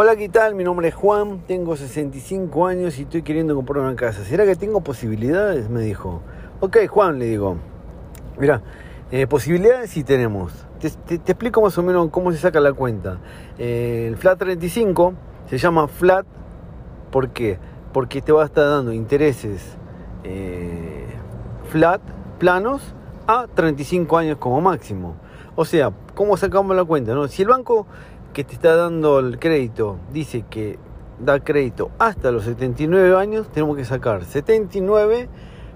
Hola, ¿qué tal? Mi nombre es Juan, tengo 65 años y estoy queriendo comprar una casa. ¿Será que tengo posibilidades? Me dijo. Ok, Juan, le digo. Mira, eh, posibilidades sí tenemos. Te, explico más o menos cómo se saca la cuenta. Eh, el Flat 35 se llama Flat, ¿por qué? Porque te va a estar dando intereses eh, flat, planos, a 35 años como máximo. O sea, ¿cómo sacamos la cuenta? No? Si el banco que te está dando el crédito dice que da crédito hasta los 79 años, tenemos que sacar 79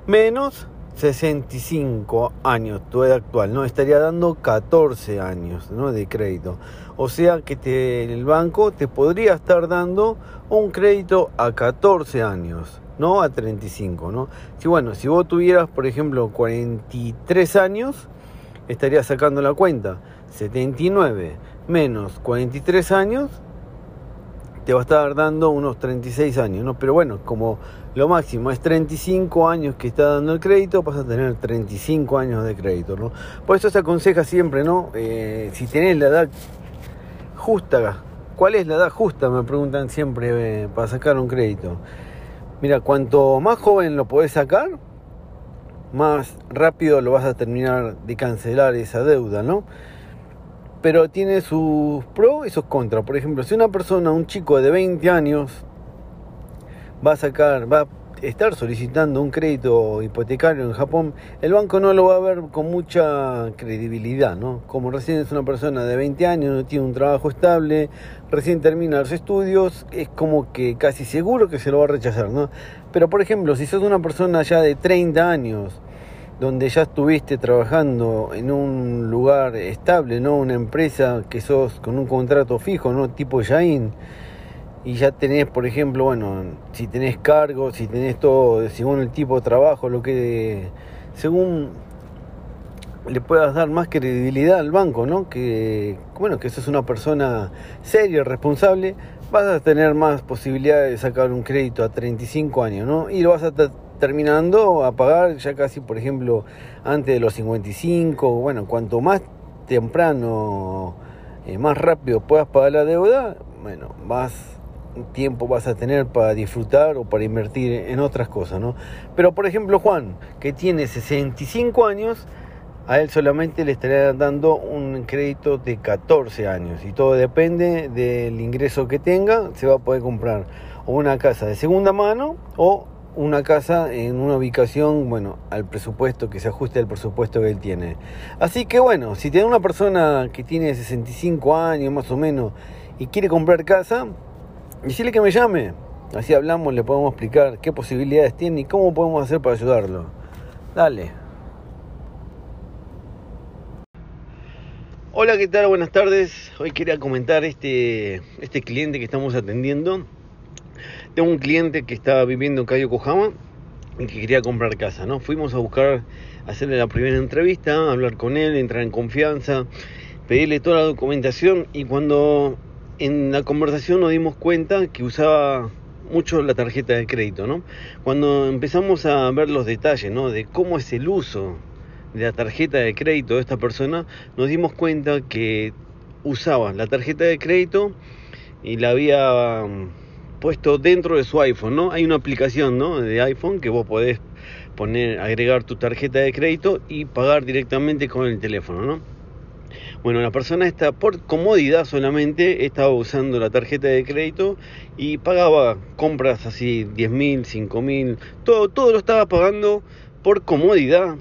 menos 65 años, tu edad actual, ¿no? Estaría dando 14 años ¿no? de crédito. O sea que te, el banco te podría estar dando un crédito a 14 años, no a 35, ¿no? Si bueno, si vos tuvieras, por ejemplo, 43 años, estarías sacando la cuenta. 79 menos 43 años, te va a estar dando unos 36 años, ¿no? Pero bueno, como lo máximo es 35 años que está dando el crédito, vas a tener 35 años de crédito, ¿no? Por eso se aconseja siempre, ¿no? Eh, si tenés la edad justa, ¿cuál es la edad justa? Me preguntan siempre eh, para sacar un crédito. Mira, cuanto más joven lo podés sacar, más rápido lo vas a terminar de cancelar esa deuda, ¿no? Pero tiene sus pros y sus contras. Por ejemplo, si una persona, un chico de 20 años, va a sacar, va a estar solicitando un crédito hipotecario en Japón, el banco no lo va a ver con mucha credibilidad, ¿no? Como recién es una persona de 20 años, no tiene un trabajo estable, recién termina los estudios, es como que casi seguro que se lo va a rechazar, ¿no? Pero por ejemplo, si sos una persona ya de 30 años, donde ya estuviste trabajando en un lugar estable, ¿no? Una empresa que sos con un contrato fijo, ¿no? Tipo Jain. Y ya tenés, por ejemplo, bueno, si tenés cargos, si tenés todo, según el tipo de trabajo, lo que, según le puedas dar más credibilidad al banco, ¿no? Que, bueno, que sos una persona seria, responsable, vas a tener más posibilidades de sacar un crédito a 35 años, ¿no? Y lo vas a terminando a pagar ya casi, por ejemplo, antes de los 55. Bueno, cuanto más temprano, eh, más rápido puedas pagar la deuda, bueno, más tiempo vas a tener para disfrutar o para invertir en otras cosas, ¿no? Pero por ejemplo Juan, que tiene 65 años, a él solamente le estaría dando un crédito de 14 años y todo depende del ingreso que tenga, se va a poder comprar una casa de segunda mano o una casa en una ubicación, bueno, al presupuesto, que se ajuste al presupuesto que él tiene. Así que bueno, si tiene una persona que tiene 65 años más o menos y quiere comprar casa, decirle que me llame. Así hablamos, le podemos explicar qué posibilidades tiene y cómo podemos hacer para ayudarlo. Dale. Hola, ¿qué tal? Buenas tardes. Hoy quería comentar este, este cliente que estamos atendiendo tengo un cliente que estaba viviendo en Cayo Cojama y que quería comprar casa, ¿no? Fuimos a buscar, hacerle la primera entrevista, hablar con él, entrar en confianza, pedirle toda la documentación y cuando en la conversación nos dimos cuenta que usaba mucho la tarjeta de crédito, ¿no? Cuando empezamos a ver los detalles, ¿no? De cómo es el uso de la tarjeta de crédito de esta persona, nos dimos cuenta que usaba la tarjeta de crédito y la había puesto dentro de su iPhone, ¿no? Hay una aplicación, ¿no? De iPhone que vos podés poner, agregar tu tarjeta de crédito y pagar directamente con el teléfono, ¿no? Bueno, la persona está por comodidad solamente estaba usando la tarjeta de crédito y pagaba compras así 10 mil, 5 mil, todo, todo lo estaba pagando por comodidad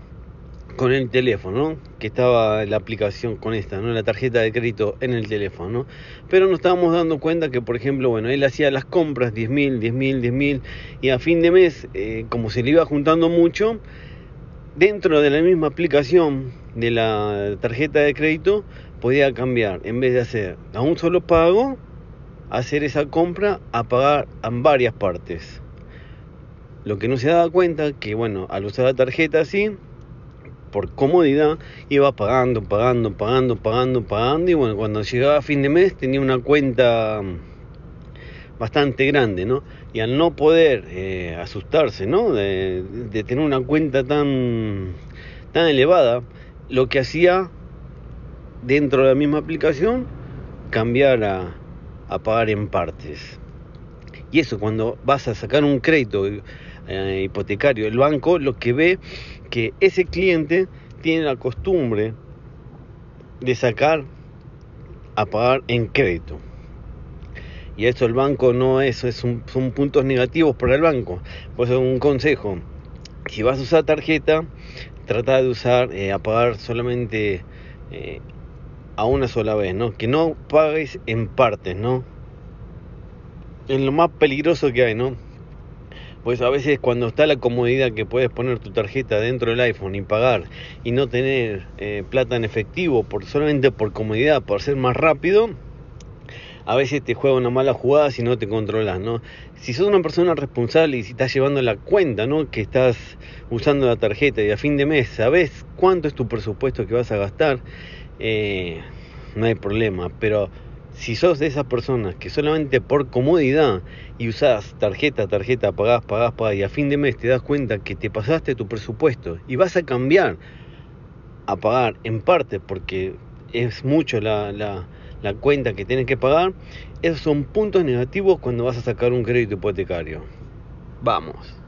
con el teléfono, que estaba la aplicación con esta, ¿no? la tarjeta de crédito en el teléfono. Pero nos estábamos dando cuenta que, por ejemplo, bueno, él hacía las compras 10 mil, 10 mil, 10 mil, y a fin de mes, eh, como se le iba juntando mucho, dentro de la misma aplicación de la tarjeta de crédito, podía cambiar, en vez de hacer a un solo pago, hacer esa compra a pagar en varias partes. Lo que no se daba cuenta que, bueno, al usar la tarjeta así, por comodidad iba pagando, pagando, pagando, pagando, pagando y bueno, cuando llegaba a fin de mes tenía una cuenta mm, bastante grande, ¿no? Y al no poder eh, asustarse, ¿no? De, tener una cuenta tan, tan elevada, lo que hacía dentro de la misma aplicación, cambiar a, a pagar en partes. Y eso cuando vas a sacar un crédito eh, hipotecario, el banco lo que ve que ese cliente tiene la costumbre de sacar a pagar en crédito. Y eso el banco no es, es son puntos negativos para el banco. Pues un consejo, si vas a usar tarjeta, trata de usar eh, a pagar solamente eh, a una sola vez, ¿no? Que no pagues en partes, ¿no? Es lo más peligroso que hay, ¿no? Pues a veces cuando está la comodidad que puedes poner tu tarjeta dentro del iPhone y pagar y no tener eh, plata en efectivo por solamente por comodidad, por ser más rápido, a veces te juega una mala jugada si no te controlas, ¿no? Si sos una persona responsable y si estás llevando la cuenta, ¿no? Que estás usando la tarjeta y a fin de mes sabes cuánto es tu presupuesto que vas a gastar, eh, no hay problema, pero si sos de esas personas que solamente por comodidad y usás tarjeta, tarjeta, pagás, pagás, pagás y a fin de mes te das cuenta que te pasaste tu presupuesto y vas a cambiar a pagar en parte porque es mucho la, la, la cuenta que tienes que pagar, esos son puntos negativos cuando vas a sacar un crédito hipotecario. Vamos.